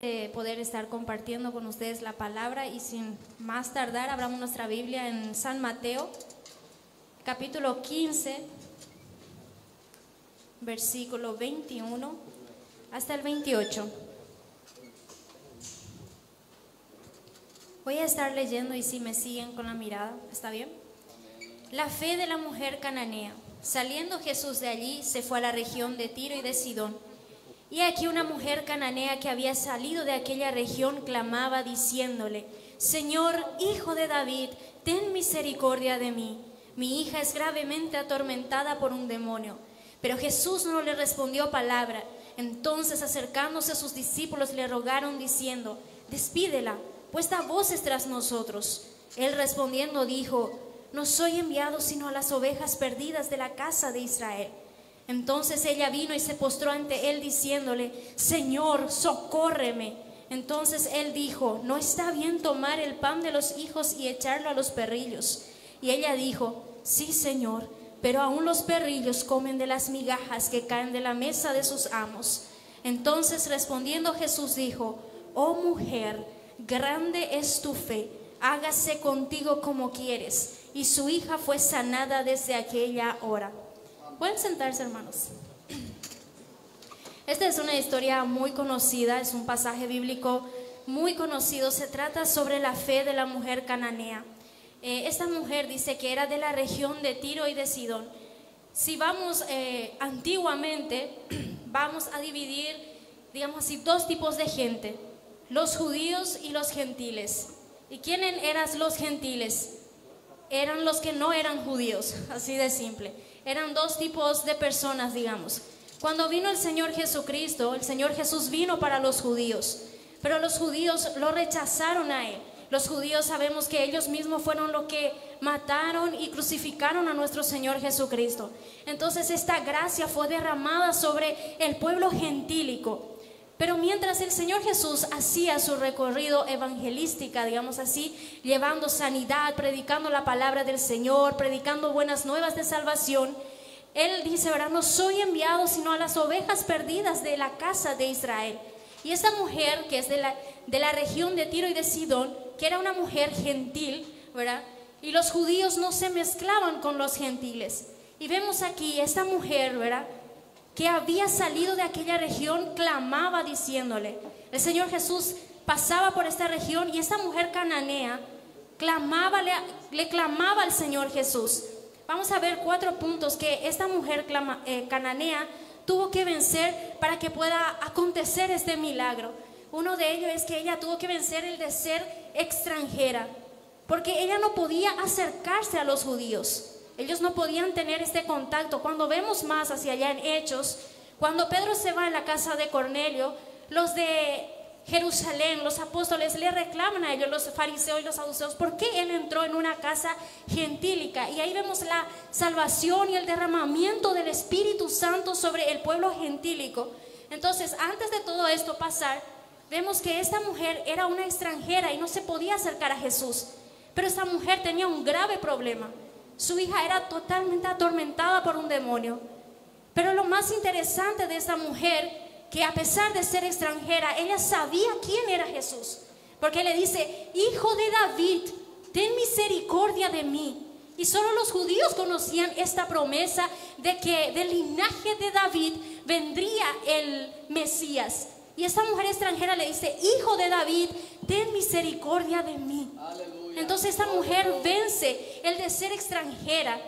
de poder estar compartiendo con ustedes la palabra y sin más tardar abramos nuestra Biblia en San Mateo, capítulo 15, versículo 21 hasta el 28. Voy a estar leyendo y si me siguen con la mirada, ¿está bien? La fe de la mujer cananea. Saliendo Jesús de allí, se fue a la región de Tiro y de Sidón. Y aquí una mujer cananea que había salido de aquella región clamaba diciéndole, Señor, hijo de David, ten misericordia de mí. Mi hija es gravemente atormentada por un demonio. Pero Jesús no le respondió palabra. Entonces acercándose a sus discípulos le rogaron diciendo, despídela, pues da voces tras nosotros. Él respondiendo dijo, no soy enviado sino a las ovejas perdidas de la casa de Israel. Entonces ella vino y se postró ante él diciéndole, Señor, socórreme. Entonces él dijo, no está bien tomar el pan de los hijos y echarlo a los perrillos. Y ella dijo, sí, Señor, pero aún los perrillos comen de las migajas que caen de la mesa de sus amos. Entonces respondiendo Jesús dijo, oh mujer, grande es tu fe, hágase contigo como quieres. Y su hija fue sanada desde aquella hora. Pueden sentarse, hermanos. Esta es una historia muy conocida, es un pasaje bíblico muy conocido. Se trata sobre la fe de la mujer cananea. Eh, esta mujer dice que era de la región de Tiro y de Sidón. Si vamos eh, antiguamente, vamos a dividir, digamos así, dos tipos de gente, los judíos y los gentiles. ¿Y quiénes eran los gentiles? Eran los que no eran judíos, así de simple eran dos tipos de personas, digamos. Cuando vino el Señor Jesucristo, el Señor Jesús vino para los judíos, pero los judíos lo rechazaron a Él. Los judíos sabemos que ellos mismos fueron los que mataron y crucificaron a nuestro Señor Jesucristo. Entonces esta gracia fue derramada sobre el pueblo gentílico. Pero mientras el Señor Jesús hacía su recorrido evangelística, digamos así, llevando sanidad, predicando la palabra del Señor, predicando buenas nuevas de salvación, Él dice, ¿verdad? No soy enviado sino a las ovejas perdidas de la casa de Israel. Y esta mujer, que es de la, de la región de Tiro y de Sidón, que era una mujer gentil, ¿verdad? Y los judíos no se mezclaban con los gentiles. Y vemos aquí esta mujer, ¿verdad? Que había salido de aquella región clamaba diciéndole, el Señor Jesús pasaba por esta región y esta mujer cananea clamaba, le, clamaba al Señor Jesús. Vamos a ver cuatro puntos que esta mujer eh, cananea tuvo que vencer para que pueda acontecer este milagro. Uno de ellos es que ella tuvo que vencer el de ser extranjera, porque ella no podía acercarse a los judíos. Ellos no podían tener este contacto. Cuando vemos más hacia allá en Hechos, cuando Pedro se va a la casa de Cornelio, los de Jerusalén, los apóstoles le reclaman a ellos, los fariseos y los saduceos, ¿por qué él entró en una casa gentílica? Y ahí vemos la salvación y el derramamiento del Espíritu Santo sobre el pueblo gentílico. Entonces, antes de todo esto pasar, vemos que esta mujer era una extranjera y no se podía acercar a Jesús. Pero esta mujer tenía un grave problema. Su hija era totalmente atormentada por un demonio. Pero lo más interesante de esta mujer, que a pesar de ser extranjera, ella sabía quién era Jesús. Porque le dice, hijo de David, ten misericordia de mí. Y solo los judíos conocían esta promesa de que del linaje de David vendría el Mesías. Y esta mujer extranjera le dice, hijo de David, ten misericordia de mí. Entonces esta mujer vence el de ser extranjera,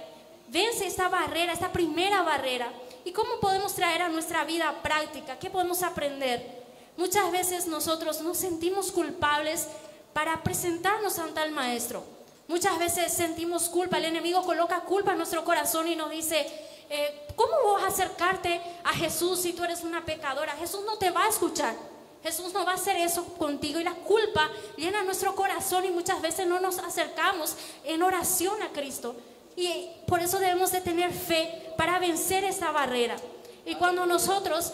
vence esta barrera, esta primera barrera. ¿Y cómo podemos traer a nuestra vida práctica? ¿Qué podemos aprender? Muchas veces nosotros nos sentimos culpables para presentarnos ante el maestro. Muchas veces sentimos culpa, el enemigo coloca culpa en nuestro corazón y nos dice, eh, ¿cómo vas a acercarte a Jesús si tú eres una pecadora? Jesús no te va a escuchar. Jesús no va a hacer eso contigo y la culpa llena nuestro corazón y muchas veces no nos acercamos en oración a Cristo. Y por eso debemos de tener fe para vencer esa barrera. Y cuando nosotros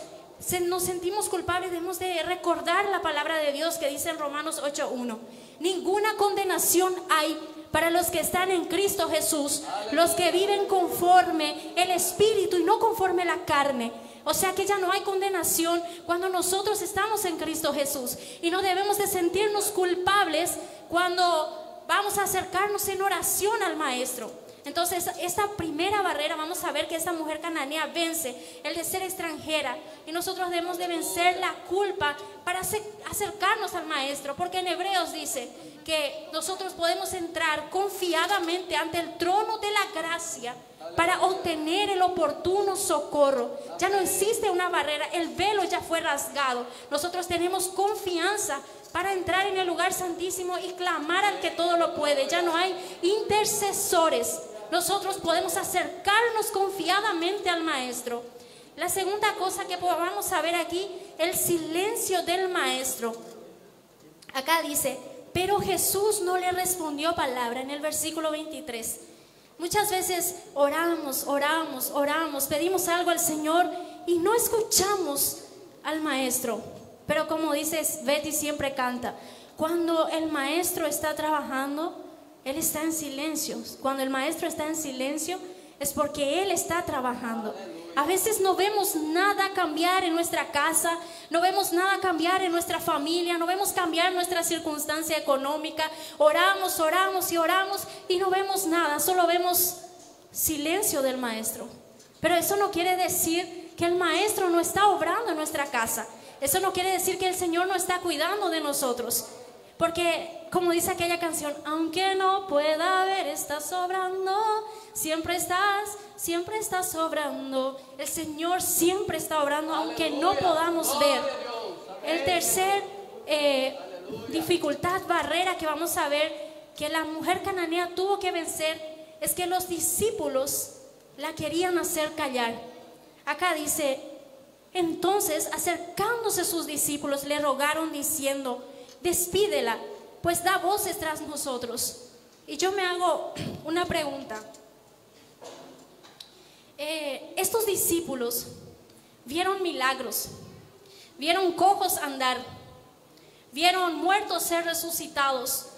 nos sentimos culpables, debemos de recordar la palabra de Dios que dice en Romanos 8.1. Ninguna condenación hay para los que están en Cristo Jesús, los que viven conforme el Espíritu y no conforme la carne O sea que ya no hay condenación cuando nosotros estamos en Cristo Jesús. Y no debemos de sentirnos culpables cuando vamos a acercarnos en oración al Maestro. Entonces, esta primera barrera, vamos a ver que esta mujer cananea vence el de ser extranjera. Y nosotros debemos de vencer la culpa para acercarnos al Maestro. Porque en Hebreos dice que nosotros podemos entrar confiadamente ante el trono de la gracia para obtener el oportuno socorro. Ya no existe una barrera, el velo ya fue rasgado. Nosotros tenemos confianza para entrar en el lugar santísimo y clamar al que todo lo puede. Ya no hay intercesores nosotros podemos acercarnos confiadamente al Maestro. La segunda cosa que vamos a ver aquí, el silencio del Maestro. Acá dice, pero Jesús no le respondió palabra en el versículo 23. Muchas veces oramos, oramos, oramos, pedimos algo al Señor y no escuchamos al Maestro. Pero como dices, Betty siempre canta, cuando el Maestro está trabajando, él está en silencio. Cuando el maestro está en silencio es porque Él está trabajando. A veces no vemos nada cambiar en nuestra casa, no vemos nada cambiar en nuestra familia, no vemos cambiar nuestra circunstancia económica. Oramos, oramos y oramos y no vemos nada, solo vemos silencio del maestro. Pero eso no quiere decir que el maestro no está obrando en nuestra casa. Eso no quiere decir que el Señor no está cuidando de nosotros. Porque, como dice aquella canción, aunque no pueda ver, estás sobrando, siempre estás, siempre estás sobrando. El Señor siempre está obrando, aunque no podamos ver. El tercer eh, dificultad, barrera que vamos a ver que la mujer cananea tuvo que vencer es que los discípulos la querían hacer callar. Acá dice, entonces acercándose sus discípulos le rogaron diciendo, despídela, pues da voces tras nosotros. Y yo me hago una pregunta. Eh, estos discípulos vieron milagros, vieron cojos andar, vieron muertos ser resucitados,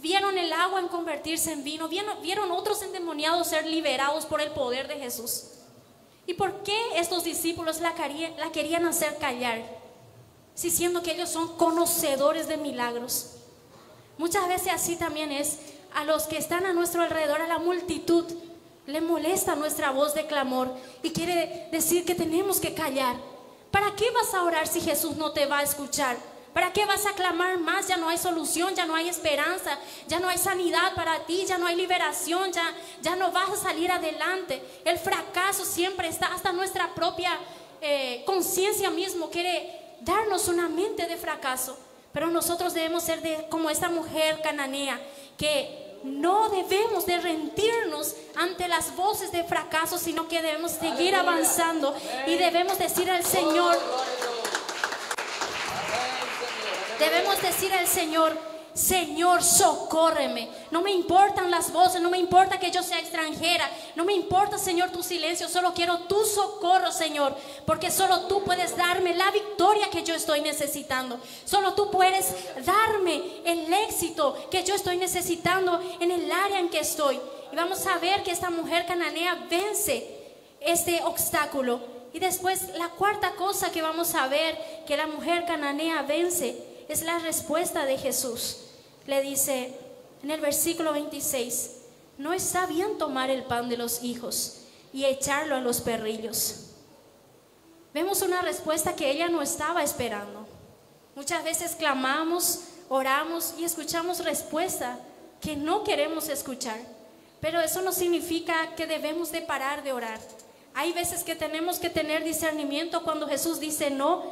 vieron el agua en convertirse en vino, vieron, otros endemoniados ser liberados por el poder de Jesús. ¿Y por qué estos discípulos la, la querían hacer callar? Si siendo que ellos son conocedores de milagros. Muchas veces así también es a los que están a nuestro alrededor, a la multitud, le molesta nuestra voz de clamor y quiere decir que tenemos que callar. ¿Para qué vas a orar si Jesús no te va a escuchar? ¿Para qué vas a clamar más? Ya no hay solución, ya no hay esperanza, ya no hay sanidad para ti, ya no hay liberación, ya, ya no vas a salir adelante. El fracaso siempre está, hasta nuestra propia eh, conciencia mismo quiere darnos una mente de fracaso, pero nosotros debemos ser de, como esta mujer cananea, que no debemos de rendirnos ante las voces de fracaso, sino que debemos seguir avanzando y debemos decir al Señor, debemos decir al Señor, Señor, socórreme. No me importan las voces, no me importa que yo sea extranjera, no me importa, Señor, tu silencio, solo quiero tu socorro, Señor, porque solo tú puedes darme la victoria que yo estoy necesitando. Solo tú puedes darme el éxito que yo estoy necesitando en el área en que estoy. Y vamos a ver que esta mujer cananea vence este obstáculo. Y después la cuarta cosa que vamos a ver que la mujer cananea vence es la respuesta de Jesús le dice en el versículo 26, no está bien tomar el pan de los hijos y echarlo a los perrillos. Vemos una respuesta que ella no estaba esperando. Muchas veces clamamos, oramos y escuchamos respuesta que no queremos escuchar. Pero eso no significa que debemos de parar de orar. Hay veces que tenemos que tener discernimiento cuando Jesús dice no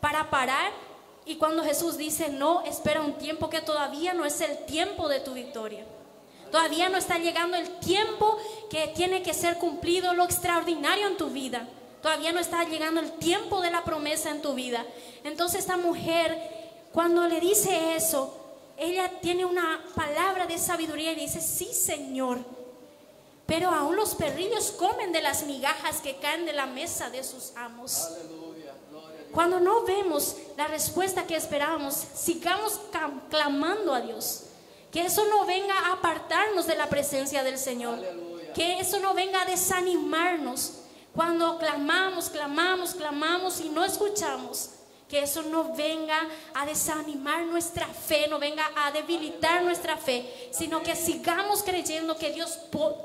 para parar y cuando Jesús dice, no, espera un tiempo que todavía no es el tiempo de tu victoria. Todavía no está llegando el tiempo que tiene que ser cumplido lo extraordinario en tu vida. Todavía no está llegando el tiempo de la promesa en tu vida. Entonces esta mujer, cuando le dice eso, ella tiene una palabra de sabiduría y dice, sí Señor, pero aún los perrillos comen de las migajas que caen de la mesa de sus amos. Aleluya. Cuando no vemos la respuesta que esperábamos, sigamos clamando a Dios. Que eso no venga a apartarnos de la presencia del Señor. Que eso no venga a desanimarnos. cuando clamamos, clamamos, clamamos y no escuchamos, que eso no venga a desanimar nuestra fe, no venga a debilitar nuestra fe, sino que sigamos creyendo que Dios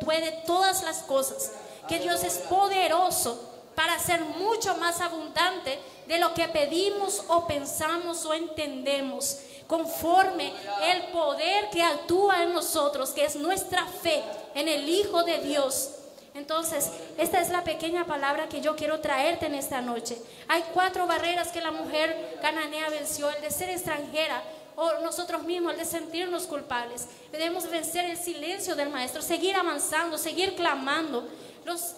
puede todas las cosas, que Dios es poderoso para ser mucho más abundante de lo que pedimos o pensamos o entendemos, conforme el poder que actúa en nosotros, que es nuestra fe en el Hijo de Dios entonces, esta es la pequeña palabra que yo quiero traerte en esta noche. Hay cuatro barreras que la mujer cananea venció, el de ser extranjera o nosotros mismos, el de sentirnos culpables. Debemos vencer el silencio del maestro, seguir avanzando, seguir clamando.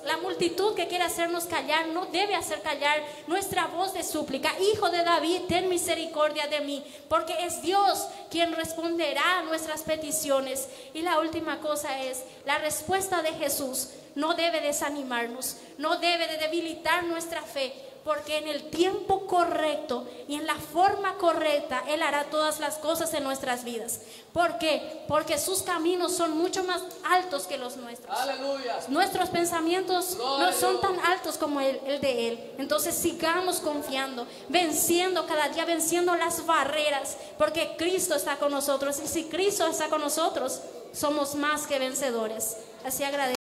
la multitud que quiere hacernos callar no debe hacer callar nuestra voz de súplica. Hijo de David, ten misericordia de mí, porque es Dios quien responderá a nuestras peticiones. Y la última cosa es la respuesta de Jesús no debe desanimarnos, no debe de debilitar nuestra fe, porque en el tiempo correcto y en la forma correcta Él hará todas las cosas en nuestras vidas. ¿Por qué? Porque sus caminos son mucho más altos que los nuestros. Nuestros pensamientos no son tan altos como el, el de Él. Entonces sigamos confiando, venciendo cada día, venciendo las barreras, porque Cristo está con nosotros. Y si Cristo está con nosotros, somos más que vencedores. Así agradezco.